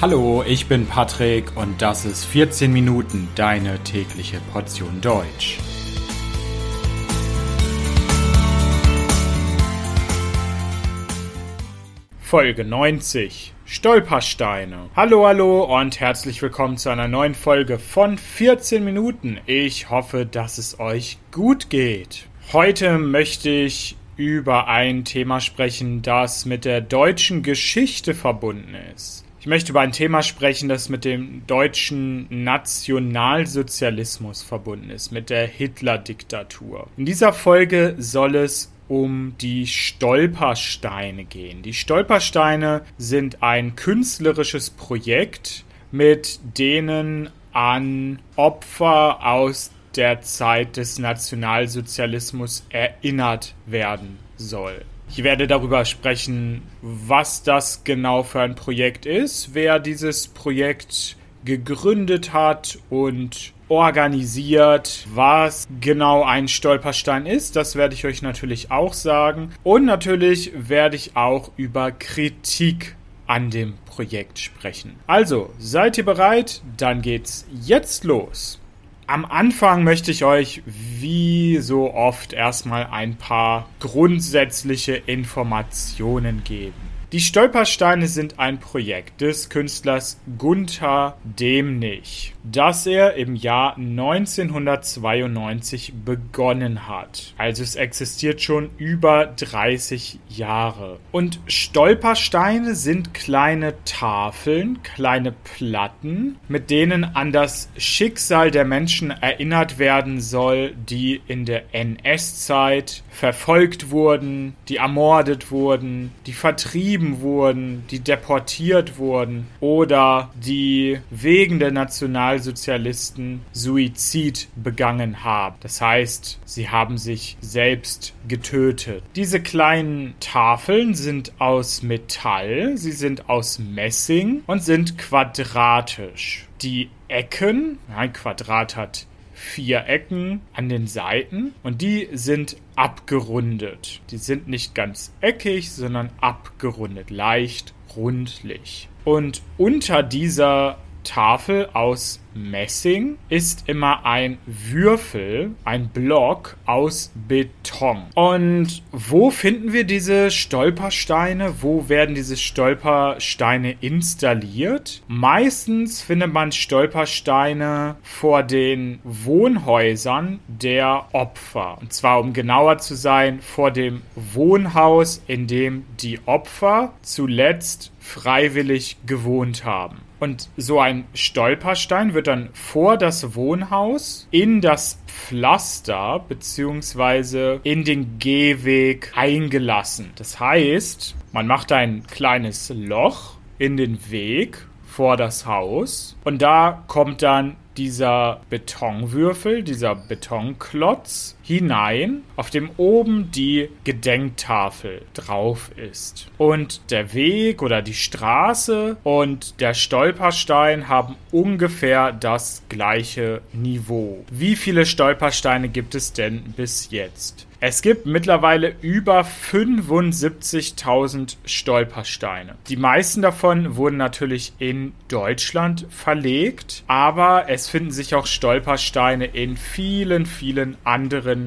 Hallo, ich bin Patrick und das ist 14 Minuten deine tägliche Portion Deutsch. Folge 90 Stolpersteine. Hallo, hallo und herzlich willkommen zu einer neuen Folge von 14 Minuten. Ich hoffe, dass es euch gut geht. Heute möchte ich über ein Thema sprechen, das mit der deutschen Geschichte verbunden ist. Ich möchte über ein Thema sprechen, das mit dem deutschen Nationalsozialismus verbunden ist, mit der Hitler-Diktatur. In dieser Folge soll es um die Stolpersteine gehen. Die Stolpersteine sind ein künstlerisches Projekt, mit denen an Opfer aus der Zeit des Nationalsozialismus erinnert werden soll. Ich werde darüber sprechen, was das genau für ein Projekt ist, wer dieses Projekt gegründet hat und organisiert, was genau ein Stolperstein ist. Das werde ich euch natürlich auch sagen. Und natürlich werde ich auch über Kritik an dem Projekt sprechen. Also, seid ihr bereit? Dann geht's jetzt los. Am Anfang möchte ich euch wie so oft erstmal ein paar grundsätzliche Informationen geben. Die Stolpersteine sind ein Projekt des Künstlers Gunther Demnig, das er im Jahr 1992 begonnen hat. Also es existiert schon über 30 Jahre. Und Stolpersteine sind kleine Tafeln, kleine Platten, mit denen an das Schicksal der Menschen erinnert werden soll, die in der NS-Zeit verfolgt wurden, die ermordet wurden, die vertrieben wurden, die deportiert wurden oder die wegen der Nationalsozialisten Suizid begangen haben. Das heißt, sie haben sich selbst getötet. Diese kleinen Tafeln sind aus Metall, sie sind aus Messing und sind quadratisch. Die Ecken, ein Quadrat hat vier Ecken an den Seiten und die sind abgerundet. Die sind nicht ganz eckig, sondern abgerundet, leicht rundlich. Und unter dieser Tafel aus Messing ist immer ein Würfel, ein Block aus Beton. Und wo finden wir diese Stolpersteine? Wo werden diese Stolpersteine installiert? Meistens findet man Stolpersteine vor den Wohnhäusern der Opfer. Und zwar, um genauer zu sein, vor dem Wohnhaus, in dem die Opfer zuletzt freiwillig gewohnt haben. Und so ein Stolperstein wird dann vor das Wohnhaus in das Pflaster bzw. in den Gehweg eingelassen. Das heißt, man macht ein kleines Loch in den Weg vor das Haus und da kommt dann dieser Betonwürfel, dieser Betonklotz hinein, auf dem oben die Gedenktafel drauf ist. Und der Weg oder die Straße und der Stolperstein haben ungefähr das gleiche Niveau. Wie viele Stolpersteine gibt es denn bis jetzt? Es gibt mittlerweile über 75.000 Stolpersteine. Die meisten davon wurden natürlich in Deutschland verlegt, aber es finden sich auch Stolpersteine in vielen, vielen anderen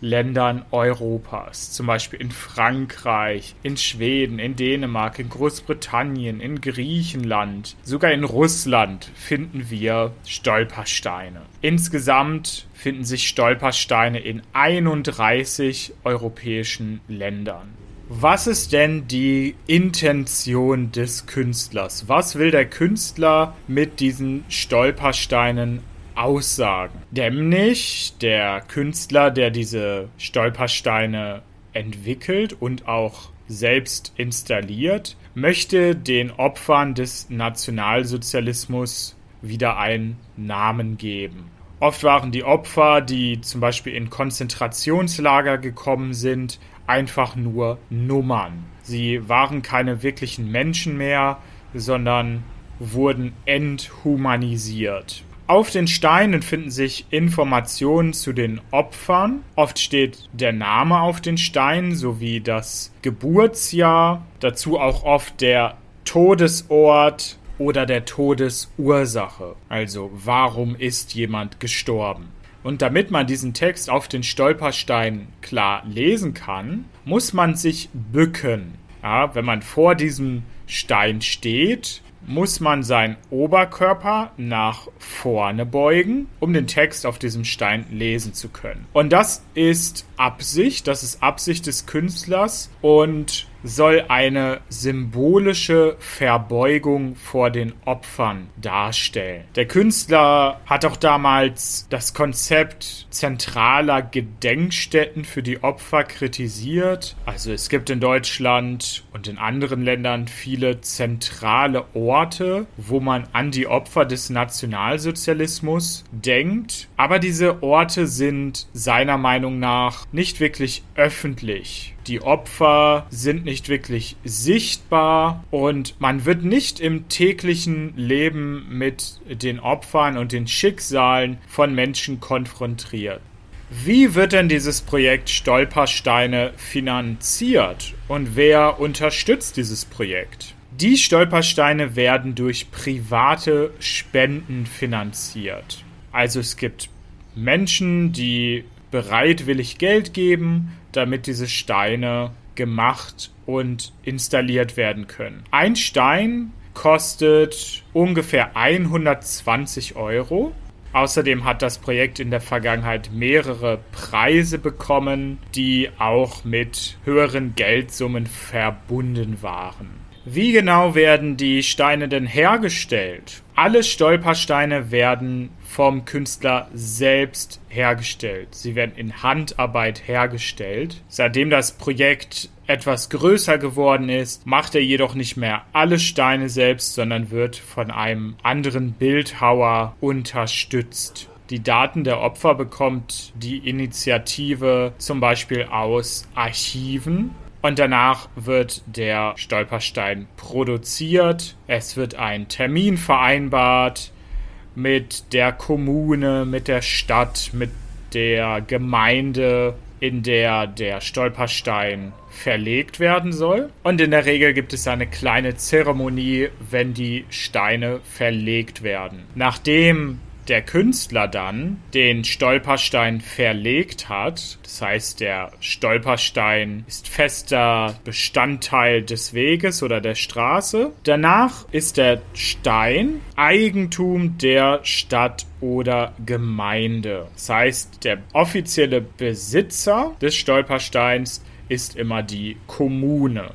Ländern Europas, zum Beispiel in Frankreich, in Schweden, in Dänemark, in Großbritannien, in Griechenland, sogar in Russland finden wir Stolpersteine. Insgesamt finden sich Stolpersteine in 31 europäischen Ländern. Was ist denn die Intention des Künstlers? Was will der Künstler mit diesen Stolpersteinen aussagen? Nämlich der Künstler, der diese Stolpersteine entwickelt und auch selbst installiert, möchte den Opfern des Nationalsozialismus wieder einen Namen geben. Oft waren die Opfer, die zum Beispiel in Konzentrationslager gekommen sind, einfach nur Nummern. Sie waren keine wirklichen Menschen mehr, sondern wurden enthumanisiert. Auf den Steinen finden sich Informationen zu den Opfern. Oft steht der Name auf den Steinen sowie das Geburtsjahr. Dazu auch oft der Todesort oder der Todesursache. Also warum ist jemand gestorben? Und damit man diesen Text auf den Stolperstein klar lesen kann, muss man sich bücken. Ja, wenn man vor diesem Stein steht, muss man seinen Oberkörper nach vorne beugen, um den Text auf diesem Stein lesen zu können. Und das ist Absicht, das ist Absicht des Künstlers und soll eine symbolische Verbeugung vor den Opfern darstellen. Der Künstler hat auch damals das Konzept zentraler Gedenkstätten für die Opfer kritisiert. Also es gibt in Deutschland und in anderen Ländern viele zentrale Orte, wo man an die Opfer des Nationalsozialismus denkt. Aber diese Orte sind seiner Meinung nach nicht wirklich öffentlich. Die Opfer sind nicht wirklich sichtbar und man wird nicht im täglichen Leben mit den Opfern und den Schicksalen von Menschen konfrontiert. Wie wird denn dieses Projekt Stolpersteine finanziert und wer unterstützt dieses Projekt? Die Stolpersteine werden durch private Spenden finanziert. Also es gibt Menschen, die bereitwillig Geld geben damit diese Steine gemacht und installiert werden können. Ein Stein kostet ungefähr 120 Euro. Außerdem hat das Projekt in der Vergangenheit mehrere Preise bekommen, die auch mit höheren Geldsummen verbunden waren. Wie genau werden die Steine denn hergestellt? Alle Stolpersteine werden vom Künstler selbst hergestellt. Sie werden in Handarbeit hergestellt. Seitdem das Projekt etwas größer geworden ist, macht er jedoch nicht mehr alle Steine selbst, sondern wird von einem anderen Bildhauer unterstützt. Die Daten der Opfer bekommt die Initiative zum Beispiel aus Archiven. Und danach wird der Stolperstein produziert. Es wird ein Termin vereinbart mit der Kommune, mit der Stadt, mit der Gemeinde, in der der Stolperstein verlegt werden soll. Und in der Regel gibt es eine kleine Zeremonie, wenn die Steine verlegt werden. Nachdem der Künstler dann den Stolperstein verlegt hat, das heißt der Stolperstein ist fester Bestandteil des Weges oder der Straße, danach ist der Stein Eigentum der Stadt oder Gemeinde. Das heißt, der offizielle Besitzer des Stolpersteins ist immer die Kommune.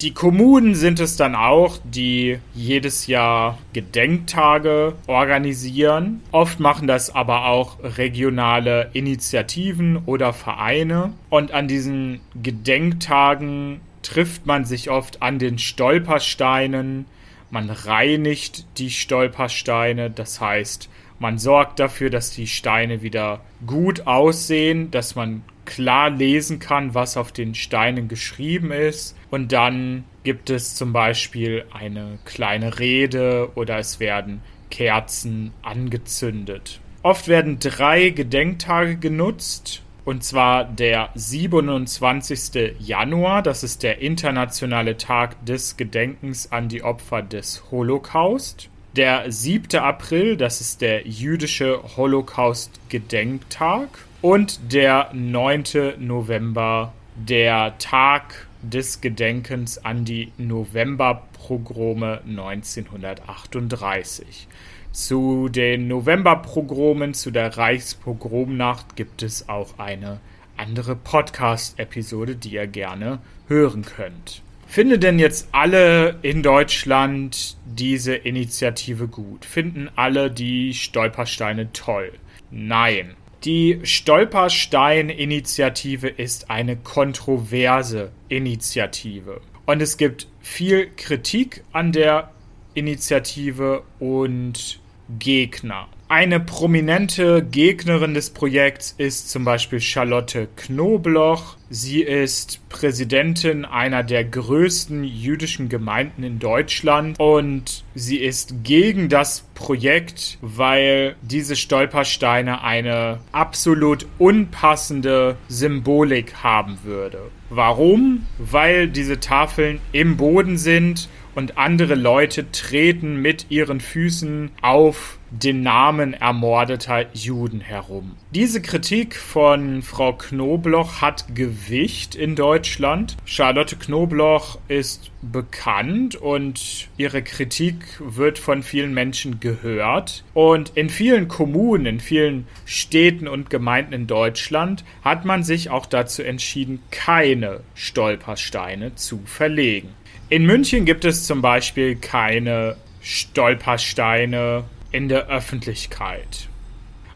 Die Kommunen sind es dann auch, die jedes Jahr Gedenktage organisieren. Oft machen das aber auch regionale Initiativen oder Vereine. Und an diesen Gedenktagen trifft man sich oft an den Stolpersteinen. Man reinigt die Stolpersteine, das heißt, man sorgt dafür, dass die Steine wieder gut aussehen, dass man klar lesen kann, was auf den Steinen geschrieben ist. Und dann gibt es zum Beispiel eine kleine Rede oder es werden Kerzen angezündet. Oft werden drei Gedenktage genutzt. Und zwar der 27. Januar, das ist der internationale Tag des Gedenkens an die Opfer des Holocaust. Der 7. April, das ist der jüdische Holocaust-Gedenktag und der 9. November, der Tag des Gedenkens an die Novemberpogrome 1938. Zu den Novemberprogromen, zu der Reichspogromnacht gibt es auch eine andere Podcast-Episode, die ihr gerne hören könnt. Finden denn jetzt alle in Deutschland diese Initiative gut? Finden alle die Stolpersteine toll? Nein. Die Stolperstein-Initiative ist eine kontroverse Initiative. Und es gibt viel Kritik an der Initiative und Gegner. Eine prominente Gegnerin des Projekts ist zum Beispiel Charlotte Knobloch. Sie ist Präsidentin einer der größten jüdischen Gemeinden in Deutschland und sie ist gegen das Projekt, weil diese Stolpersteine eine absolut unpassende Symbolik haben würde. Warum? Weil diese Tafeln im Boden sind und andere Leute treten mit ihren Füßen auf den Namen ermordeter Juden herum. Diese Kritik von Frau Knobloch hat Gewicht in Deutschland. Charlotte Knobloch ist bekannt und ihre Kritik wird von vielen Menschen gehört. Und in vielen Kommunen, in vielen Städten und Gemeinden in Deutschland hat man sich auch dazu entschieden, keine Stolpersteine zu verlegen. In München gibt es zum Beispiel keine Stolpersteine in der Öffentlichkeit.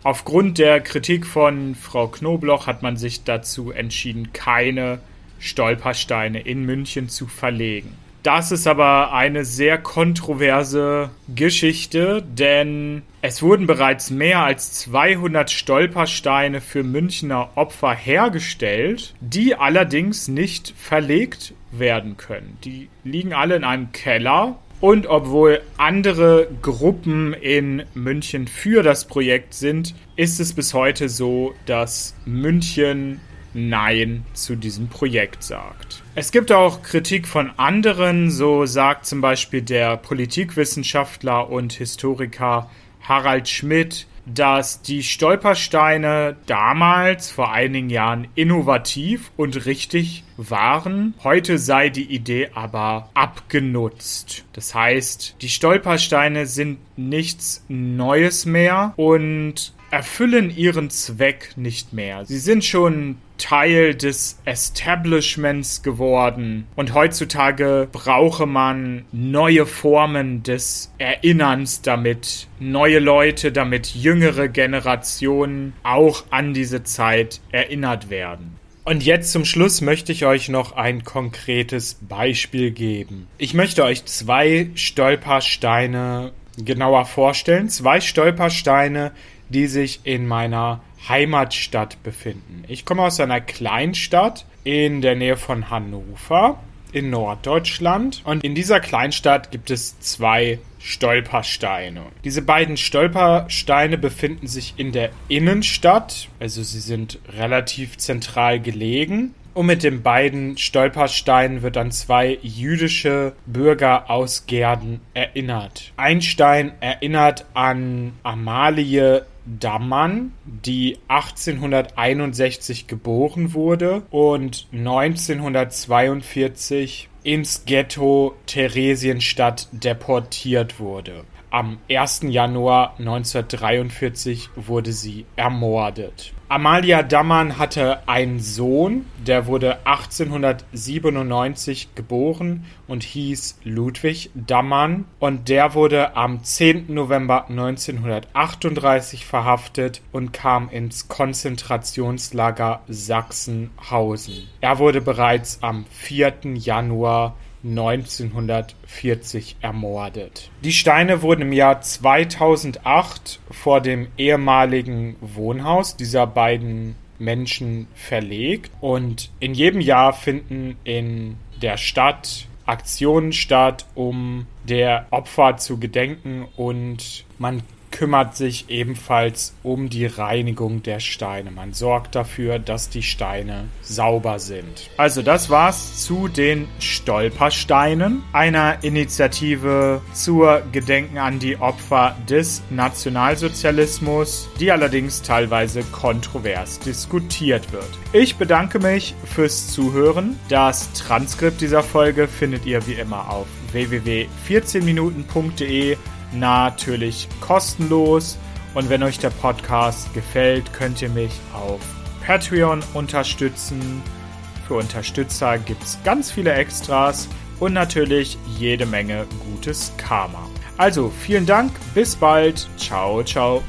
Aufgrund der Kritik von Frau Knobloch hat man sich dazu entschieden, keine Stolpersteine in München zu verlegen. Das ist aber eine sehr kontroverse Geschichte, denn es wurden bereits mehr als 200 Stolpersteine für Münchner Opfer hergestellt, die allerdings nicht verlegt werden können. Die liegen alle in einem Keller und obwohl andere Gruppen in München für das Projekt sind, ist es bis heute so, dass München Nein zu diesem Projekt sagt. Es gibt auch Kritik von anderen, so sagt zum Beispiel der Politikwissenschaftler und Historiker Harald Schmidt, dass die Stolpersteine damals vor einigen Jahren innovativ und richtig waren. Heute sei die Idee aber abgenutzt. Das heißt, die Stolpersteine sind nichts Neues mehr und erfüllen ihren Zweck nicht mehr. Sie sind schon Teil des Establishments geworden und heutzutage brauche man neue Formen des Erinnerns, damit neue Leute, damit jüngere Generationen auch an diese Zeit erinnert werden. Und jetzt zum Schluss möchte ich euch noch ein konkretes Beispiel geben. Ich möchte euch zwei Stolpersteine genauer vorstellen. Zwei Stolpersteine, die sich in meiner Heimatstadt befinden. Ich komme aus einer Kleinstadt in der Nähe von Hannover in Norddeutschland. Und in dieser Kleinstadt gibt es zwei Stolpersteine. Diese beiden Stolpersteine befinden sich in der Innenstadt, also sie sind relativ zentral gelegen. Und mit den beiden Stolpersteinen wird an zwei jüdische Bürger aus Gerden erinnert. Ein Stein erinnert an Amalie Dammann, die 1861 geboren wurde und 1942 ins Ghetto Theresienstadt deportiert wurde. Am 1. Januar 1943 wurde sie ermordet. Amalia Dammann hatte einen Sohn, der wurde 1897 geboren und hieß Ludwig Dammann und der wurde am 10. November 1938 verhaftet und kam ins Konzentrationslager Sachsenhausen. Er wurde bereits am 4. Januar 1940 ermordet. Die Steine wurden im Jahr 2008 vor dem ehemaligen Wohnhaus dieser beiden Menschen verlegt und in jedem Jahr finden in der Stadt Aktionen statt, um der Opfer zu gedenken und man kümmert sich ebenfalls um die Reinigung der Steine. Man sorgt dafür, dass die Steine sauber sind. Also das war's zu den Stolpersteinen, einer Initiative zur Gedenken an die Opfer des Nationalsozialismus, die allerdings teilweise kontrovers diskutiert wird. Ich bedanke mich fürs Zuhören. Das Transkript dieser Folge findet ihr wie immer auf www.14minuten.de natürlich kostenlos. Und wenn euch der Podcast gefällt, könnt ihr mich auf Patreon unterstützen. Für Unterstützer gibt es ganz viele Extras und natürlich jede Menge gutes Karma. Also vielen Dank, bis bald, ciao, ciao.